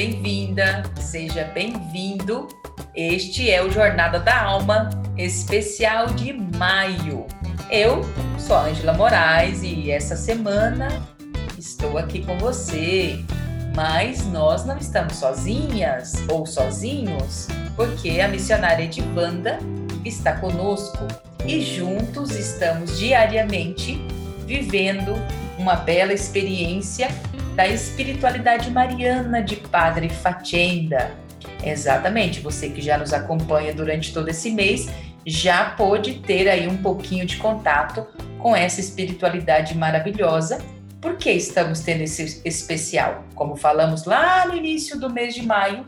bem-vinda, seja bem-vindo. Este é o Jornada da Alma, especial de maio. Eu sou a Ângela Moraes e essa semana estou aqui com você. Mas nós não estamos sozinhas ou sozinhos, porque a missionária Edivanda está conosco e juntos estamos diariamente vivendo uma bela experiência da espiritualidade mariana de Padre Fatenda. Exatamente, você que já nos acompanha durante todo esse mês já pôde ter aí um pouquinho de contato com essa espiritualidade maravilhosa. Por que estamos tendo esse especial? Como falamos lá no início do mês de maio,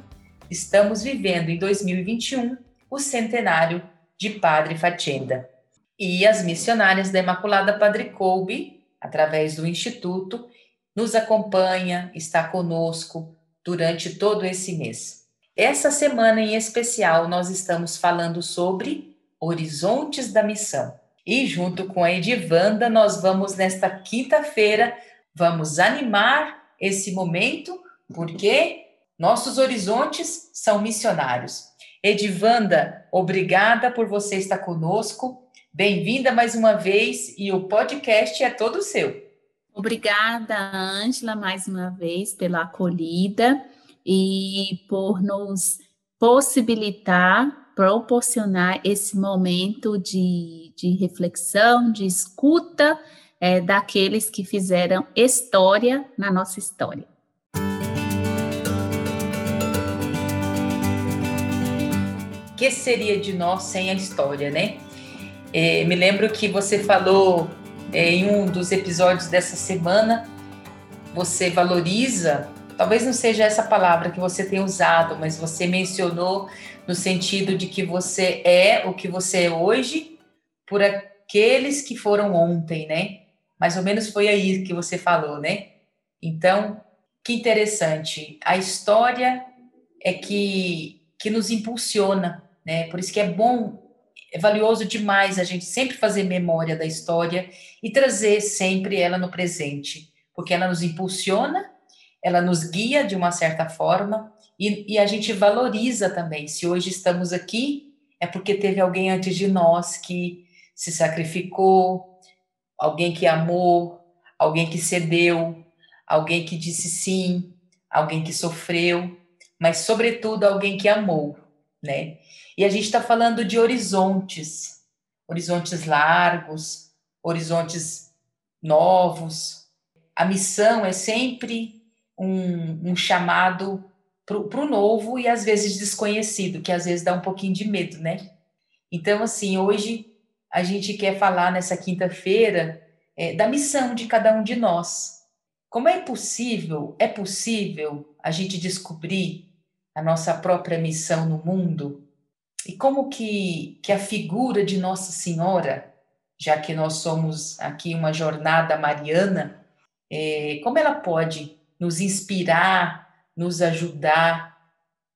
estamos vivendo em 2021 o centenário de Padre Fatenda. E as missionárias da Imaculada Padre Colbe, através do Instituto, nos acompanha, está conosco durante todo esse mês. Essa semana em especial, nós estamos falando sobre Horizontes da Missão. E junto com a Edivanda, nós vamos nesta quinta-feira, vamos animar esse momento, porque nossos horizontes são missionários. Edivanda, obrigada por você estar conosco. Bem-vinda mais uma vez e o podcast é todo seu. Obrigada, Ângela, mais uma vez pela acolhida e por nos possibilitar, proporcionar esse momento de, de reflexão, de escuta é, daqueles que fizeram história na nossa história. que seria de nós sem a história, né? É, me lembro que você falou em um dos episódios dessa semana, você valoriza, talvez não seja essa palavra que você tem usado, mas você mencionou no sentido de que você é o que você é hoje por aqueles que foram ontem, né? Mais ou menos foi aí que você falou, né? Então, que interessante. A história é que, que nos impulsiona, né? Por isso que é bom é valioso demais a gente sempre fazer memória da história e trazer sempre ela no presente, porque ela nos impulsiona, ela nos guia de uma certa forma e, e a gente valoriza também. Se hoje estamos aqui, é porque teve alguém antes de nós que se sacrificou, alguém que amou, alguém que cedeu, alguém que disse sim, alguém que sofreu, mas sobretudo alguém que amou, né? E a gente está falando de horizontes, horizontes largos, horizontes novos. A missão é sempre um, um chamado para o novo e às vezes desconhecido, que às vezes dá um pouquinho de medo, né? Então, assim, hoje a gente quer falar nessa quinta-feira é, da missão de cada um de nós. Como é possível, é possível a gente descobrir a nossa própria missão no mundo? E como que, que a figura de Nossa Senhora, já que nós somos aqui uma jornada mariana, é, como ela pode nos inspirar, nos ajudar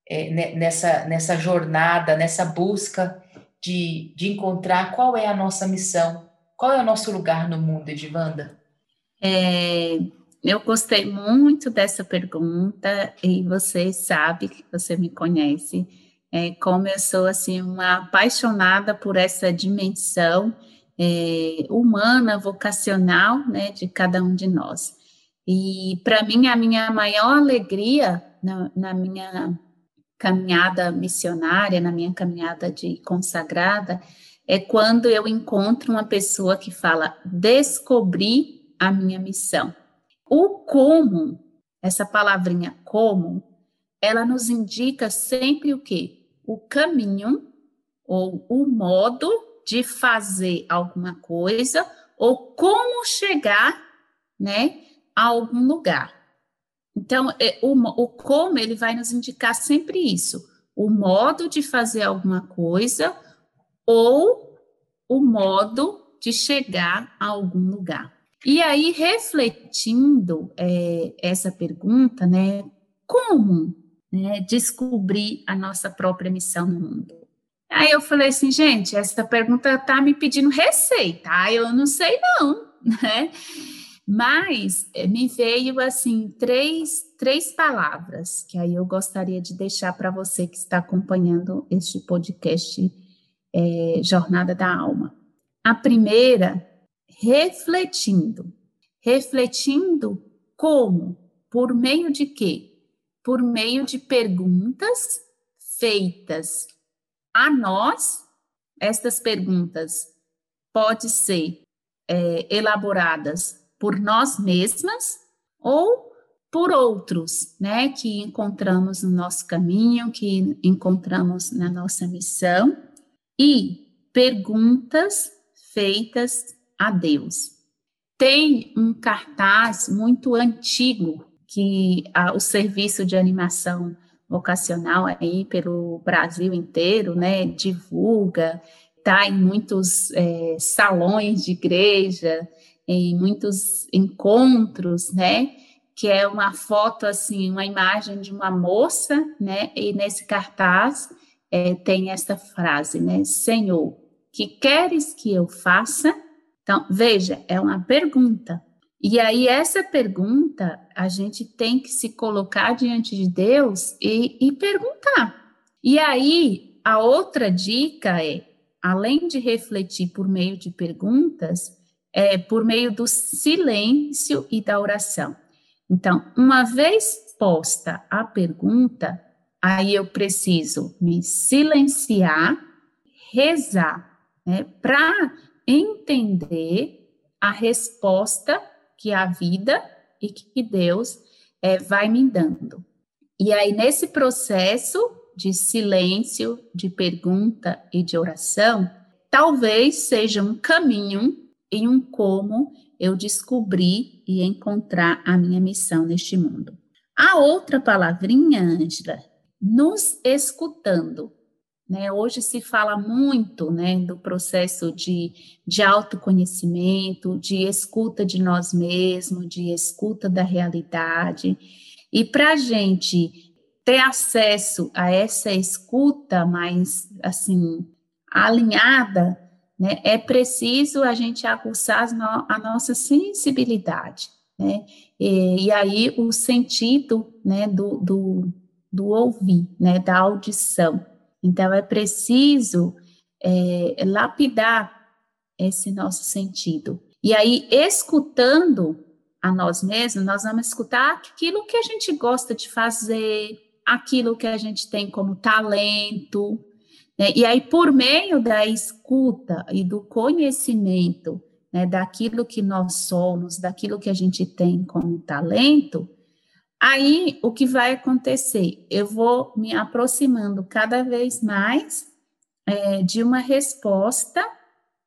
é, nessa, nessa jornada, nessa busca de, de encontrar qual é a nossa missão, qual é o nosso lugar no mundo, Edivanda? É, eu gostei muito dessa pergunta e você sabe que você me conhece é, como eu sou assim uma apaixonada por essa dimensão é, humana, vocacional, né, de cada um de nós. E para mim a minha maior alegria na, na minha caminhada missionária, na minha caminhada de consagrada, é quando eu encontro uma pessoa que fala descobrir a minha missão. O como, essa palavrinha como, ela nos indica sempre o quê? O caminho ou o modo de fazer alguma coisa ou como chegar, né, a algum lugar. Então, é, o, o como ele vai nos indicar sempre isso: o modo de fazer alguma coisa ou o modo de chegar a algum lugar. E aí, refletindo é, essa pergunta, né, como né, descobrir a nossa própria missão no mundo. Aí eu falei assim, gente, essa pergunta está me pedindo receita, eu não sei não, né? Mas eh, me veio assim três, três palavras que aí eu gostaria de deixar para você que está acompanhando este podcast é, Jornada da Alma. A primeira, refletindo. Refletindo como? Por meio de quê? Por meio de perguntas feitas a nós. Estas perguntas podem ser é, elaboradas por nós mesmas ou por outros, né, que encontramos no nosso caminho, que encontramos na nossa missão, e perguntas feitas a Deus. Tem um cartaz muito antigo que a, o serviço de animação vocacional aí pelo Brasil inteiro, né, divulga, está em muitos é, salões de igreja, em muitos encontros, né? Que é uma foto, assim, uma imagem de uma moça, né? E nesse cartaz é, tem esta frase, né? Senhor, que queres que eu faça? Então, veja, é uma pergunta. E aí, essa pergunta, a gente tem que se colocar diante de Deus e, e perguntar. E aí, a outra dica é, além de refletir por meio de perguntas, é, por meio do silêncio e da oração. Então, uma vez posta a pergunta, aí eu preciso me silenciar, rezar, né, para entender a resposta que a vida e que Deus é, vai me dando. E aí, nesse processo de silêncio, de pergunta e de oração, talvez seja um caminho em um como eu descobri e encontrar a minha missão neste mundo. A outra palavrinha, Ângela, nos escutando. Né? Hoje se fala muito né, do processo de, de autoconhecimento, de escuta de nós mesmos, de escuta da realidade. E para a gente ter acesso a essa escuta mais assim alinhada, né? É preciso a gente aguçar a nossa sensibilidade, né? E, e aí o sentido, né, do, do, do ouvir, né, da audição. Então é preciso é, lapidar esse nosso sentido. E aí, escutando a nós mesmos, nós vamos escutar aquilo que a gente gosta de fazer, aquilo que a gente tem como talento, né? E aí, por meio da escuta e do conhecimento né, daquilo que nós somos, daquilo que a gente tem como talento, aí o que vai acontecer? Eu vou me aproximando cada vez mais é, de uma resposta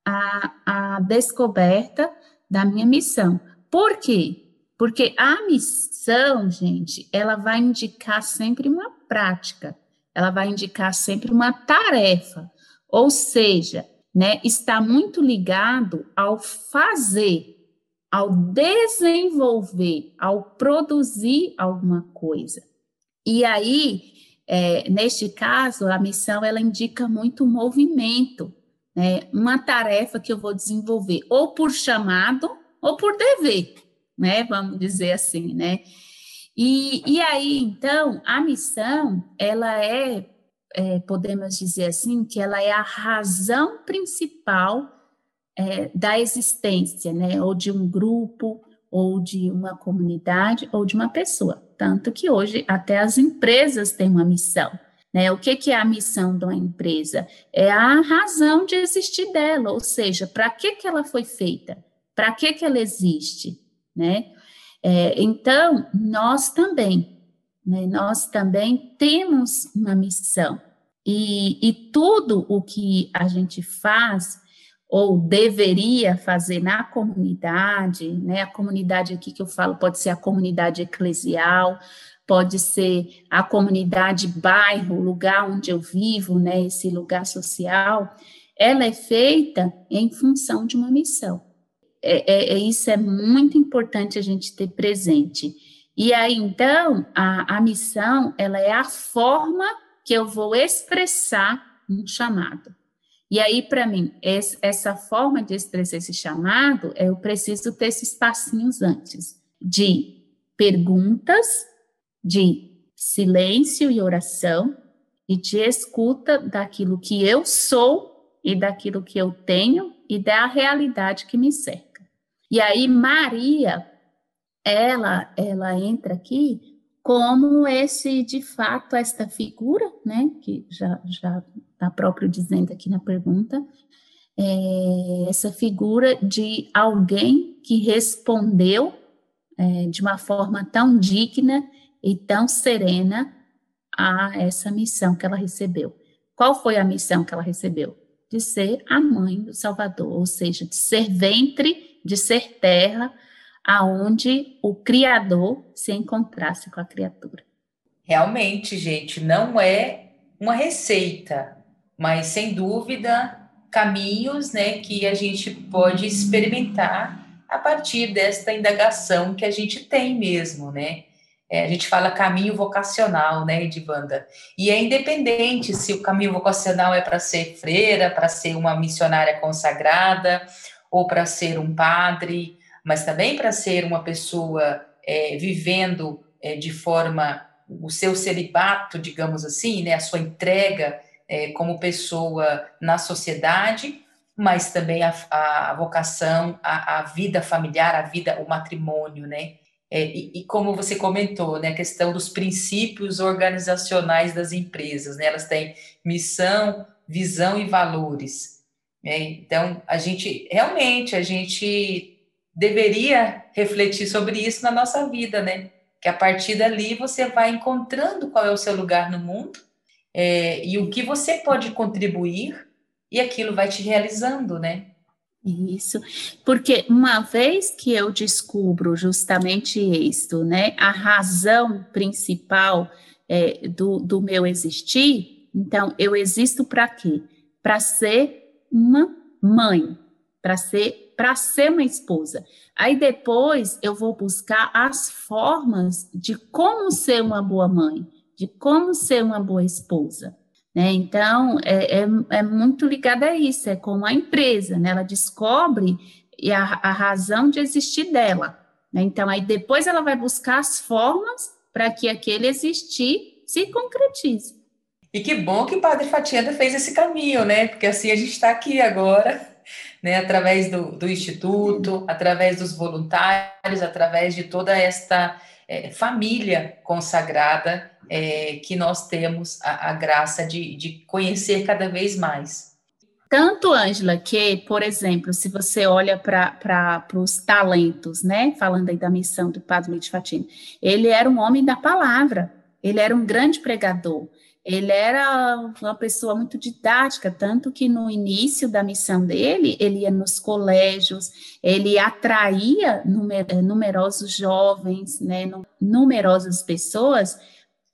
à, à descoberta da minha missão. Por quê? Porque a missão, gente, ela vai indicar sempre uma prática ela vai indicar sempre uma tarefa, ou seja, né, está muito ligado ao fazer, ao desenvolver, ao produzir alguma coisa. E aí, é, neste caso, a missão ela indica muito movimento, né, uma tarefa que eu vou desenvolver ou por chamado ou por dever, né, vamos dizer assim, né. E, e aí, então, a missão, ela é, é, podemos dizer assim, que ela é a razão principal é, da existência, né? Ou de um grupo, ou de uma comunidade, ou de uma pessoa. Tanto que hoje até as empresas têm uma missão. Né? O que, que é a missão de uma empresa? É a razão de existir dela, ou seja, para que, que ela foi feita? Para que, que ela existe? Né? É, então, nós também, né, nós também temos uma missão. E, e tudo o que a gente faz, ou deveria fazer na comunidade, né? A comunidade aqui que eu falo pode ser a comunidade eclesial, pode ser a comunidade bairro, lugar onde eu vivo, né? Esse lugar social, ela é feita em função de uma missão é, é, é, isso é muito importante a gente ter presente. E aí, então, a, a missão, ela é a forma que eu vou expressar um chamado. E aí, para mim, essa forma de expressar esse chamado, eu preciso ter esses passinhos antes de perguntas, de silêncio e oração, e de escuta daquilo que eu sou e daquilo que eu tenho e da realidade que me cerca. E aí Maria, ela, ela entra aqui como esse, de fato, esta figura, né, que já já está próprio dizendo aqui na pergunta, é, essa figura de alguém que respondeu é, de uma forma tão digna e tão serena a essa missão que ela recebeu. Qual foi a missão que ela recebeu? De ser a mãe do Salvador, ou seja, de ser ventre, de ser terra, aonde o Criador se encontrasse com a criatura. Realmente, gente, não é uma receita, mas sem dúvida caminhos, né, que a gente pode experimentar a partir desta indagação que a gente tem mesmo, né? É, a gente fala caminho vocacional, né, Edivanda? E é independente se o caminho vocacional é para ser freira, para ser uma missionária consagrada, ou para ser um padre, mas também para ser uma pessoa é, vivendo é, de forma o seu celibato, digamos assim, né, a sua entrega é, como pessoa na sociedade, mas também a, a vocação, a, a vida familiar, a vida, o matrimônio, né? É, e, e, como você comentou, né, a questão dos princípios organizacionais das empresas, né, elas têm missão, visão e valores. Né? Então, a gente realmente a gente deveria refletir sobre isso na nossa vida, né? Que a partir dali você vai encontrando qual é o seu lugar no mundo é, e o que você pode contribuir e aquilo vai te realizando, né? Isso, porque uma vez que eu descubro justamente isso, né, a razão principal é, do, do meu existir, então eu existo para quê? Para ser uma mãe, para ser para ser uma esposa. Aí depois eu vou buscar as formas de como ser uma boa mãe, de como ser uma boa esposa. Né? Então, é, é, é, muito ligada a isso, é como a empresa, né? ela descobre a, a razão de existir dela. Né? Então, aí depois ela vai buscar as formas para que aquele existir se concretize. E que bom que o Padre Fatienda fez esse caminho, né? Porque assim a gente está aqui agora, né? Através do, do Instituto, através dos voluntários, através de toda esta é, família consagrada é, que nós temos a, a graça de, de conhecer cada vez mais. Tanto, Ângela, que, por exemplo, se você olha para os talentos, né? Falando aí da missão do Padre Luiz Fatino, ele era um homem da palavra, ele era um grande pregador, ele era uma pessoa muito didática, tanto que no início da missão dele, ele ia nos colégios, ele atraía numer, numerosos jovens, né, numerosas pessoas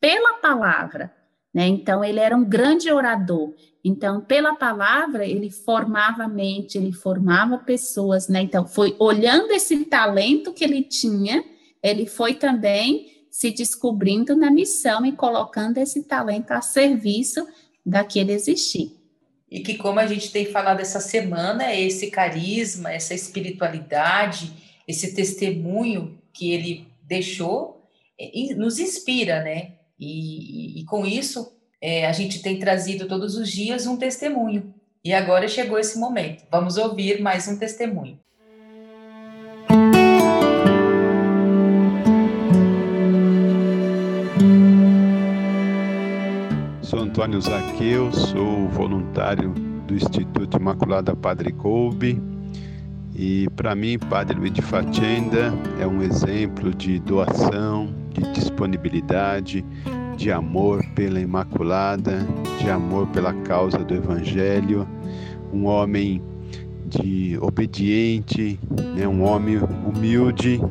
pela palavra. Né? Então, ele era um grande orador. Então, pela palavra, ele formava mente, ele formava pessoas. Né? Então, foi olhando esse talento que ele tinha, ele foi também se descobrindo na missão e colocando esse talento a serviço daquele existir. E que, como a gente tem falado essa semana, esse carisma, essa espiritualidade, esse testemunho que ele deixou, é, nos inspira, né? E, e, e com isso, é, a gente tem trazido todos os dias um testemunho. E agora chegou esse momento. Vamos ouvir mais um testemunho. Antônio Zaqueu, sou voluntário do Instituto Imaculada Padre Coube e para mim Padre Luiz de Fatenda é um exemplo de doação, de disponibilidade, de amor pela Imaculada, de amor pela causa do Evangelho, um homem de obediente, né, um homem humilde,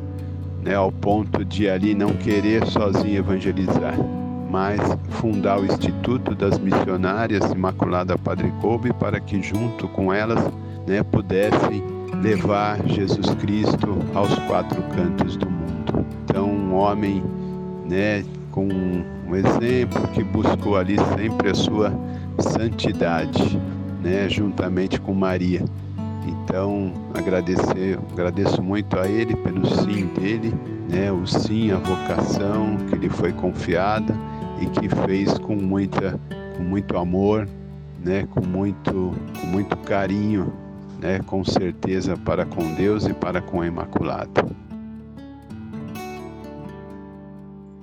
né, ao ponto de ali não querer sozinho evangelizar mais fundar o Instituto das Missionárias Imaculada Padre Coube para que junto com elas né, pudessem levar Jesus Cristo aos quatro cantos do mundo. Então, um homem né, com um exemplo que buscou ali sempre a sua santidade. né, juntamente com Maria. Então, agradecer, agradeço muito a ele pelo sim dele, né, o sim, a vocação que lhe foi confiada e que fez com muita com muito amor, né, com muito com muito carinho, né, com certeza para com Deus e para com a Imaculada.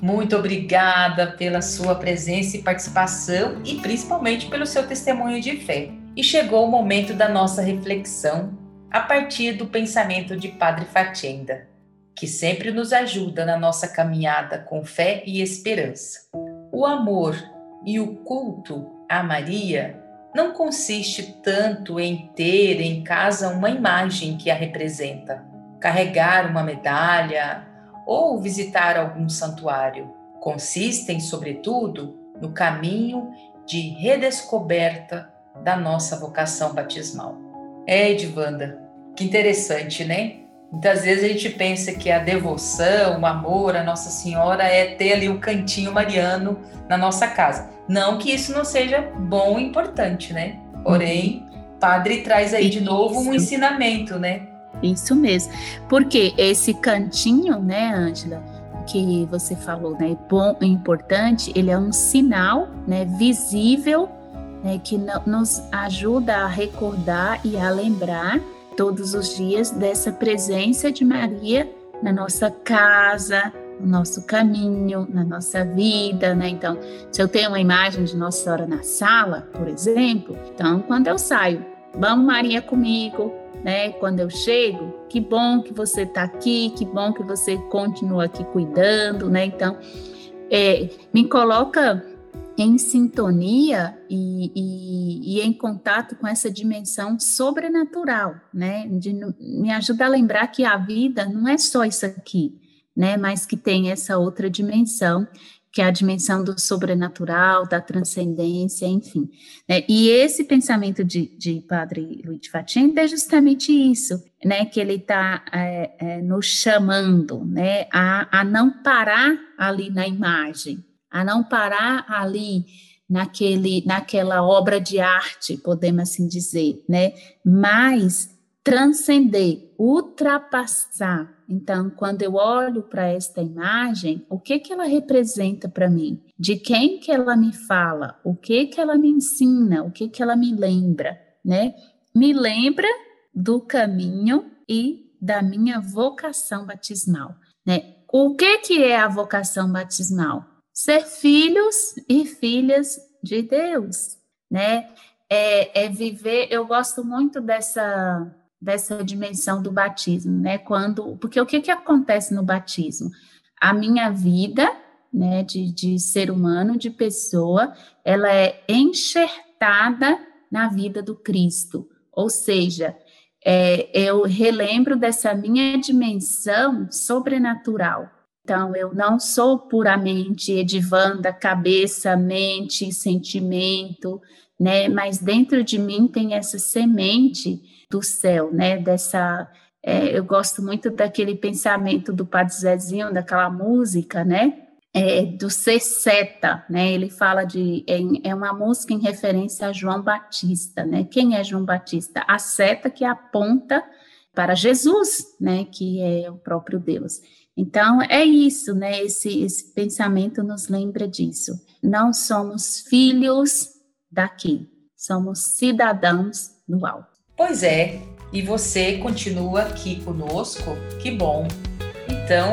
Muito obrigada pela sua presença e participação e principalmente pelo seu testemunho de fé. E chegou o momento da nossa reflexão a partir do pensamento de Padre Fatenda, que sempre nos ajuda na nossa caminhada com fé e esperança. O amor e o culto a Maria não consiste tanto em ter em casa uma imagem que a representa, carregar uma medalha ou visitar algum santuário. Consistem, sobretudo, no caminho de redescoberta da nossa vocação batismal. É, Edvanda, que interessante, né? Muitas vezes a gente pensa que a devoção, o amor a Nossa Senhora é ter ali o um cantinho mariano na nossa casa. Não que isso não seja bom e importante, né? Porém, uhum. Padre traz aí de novo um ensinamento, né? Isso mesmo. Porque esse cantinho, né, Ângela, que você falou, né, bom e importante, ele é um sinal, né, visível, né, que nos ajuda a recordar e a lembrar todos os dias dessa presença de Maria na nossa casa, no nosso caminho, na nossa vida, né? Então, se eu tenho uma imagem de Nossa Senhora na sala, por exemplo, então quando eu saio, vamos Maria comigo, né? Quando eu chego, que bom que você está aqui, que bom que você continua aqui cuidando, né? Então, é, me coloca em sintonia e, e, e, em contato com essa dimensão sobrenatural, né? De, me ajuda a lembrar que a vida não é só isso aqui, né? Mas que tem essa outra dimensão que é a dimensão do sobrenatural, da transcendência, enfim. Né? E esse pensamento de, de Padre Luiz Facenda é justamente isso, né? Que ele está é, é, nos chamando, né? A, a não parar ali na imagem, a não parar ali naquele, naquela obra de arte, podemos assim dizer, né? Mas transcender, ultrapassar então, quando eu olho para esta imagem, o que que ela representa para mim? De quem que ela me fala? O que que ela me ensina? O que que ela me lembra, né? Me lembra do caminho e da minha vocação batismal, né? O que que é a vocação batismal? Ser filhos e filhas de Deus, né? É, é viver. Eu gosto muito dessa dessa dimensão do batismo, né? Quando, porque o que que acontece no batismo? A minha vida, né, de, de ser humano, de pessoa, ela é enxertada na vida do Cristo, ou seja, é, eu relembro dessa minha dimensão sobrenatural. Então, eu não sou puramente Edivanda, cabeça, mente, sentimento, né? Mas dentro de mim tem essa semente do céu, né? Dessa, é, eu gosto muito daquele pensamento do Padre Zezinho, daquela música, né? É, do ser seta, né? Ele fala de é, é, uma música em referência a João Batista, né? Quem é João Batista? A seta que aponta para Jesus, né? Que é o próprio Deus. Então é isso, né? Esse, esse pensamento nos lembra disso. Não somos filhos daqui, somos cidadãos do alto. Pois é, e você continua aqui conosco? Que bom! Então,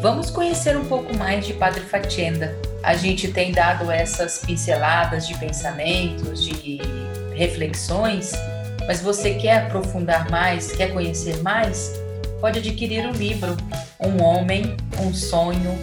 vamos conhecer um pouco mais de Padre Fatienda. A gente tem dado essas pinceladas de pensamentos, de reflexões, mas você quer aprofundar mais, quer conhecer mais? Pode adquirir o livro Um Homem, um Sonho,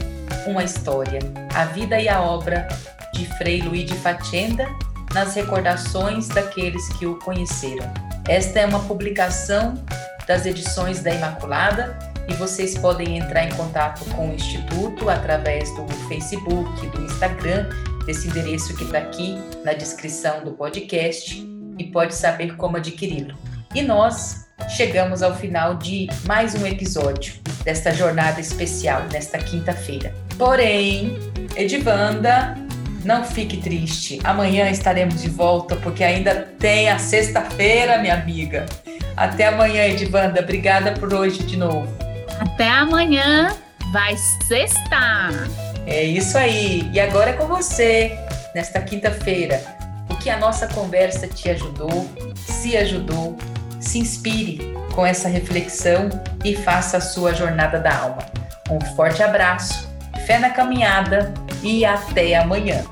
uma História. A vida e a obra de Frei Luiz de Fatienda nas recordações daqueles que o conheceram. Esta é uma publicação das edições da Imaculada e vocês podem entrar em contato com o Instituto através do Facebook, do Instagram, desse endereço que está aqui na descrição do podcast e pode saber como adquiri-lo. E nós chegamos ao final de mais um episódio desta jornada especial, nesta quinta-feira. Porém, Edivanda, Não fique triste. Amanhã estaremos de volta, porque ainda tem a sexta-feira, minha amiga. Até amanhã, Edivanda. Obrigada por hoje de novo. Até amanhã. Vai sextar. É isso aí. E agora é com você, nesta quinta-feira. O que a nossa conversa te ajudou, se ajudou, se inspire com essa reflexão e faça a sua jornada da alma. Um forte abraço, fé na caminhada e até amanhã.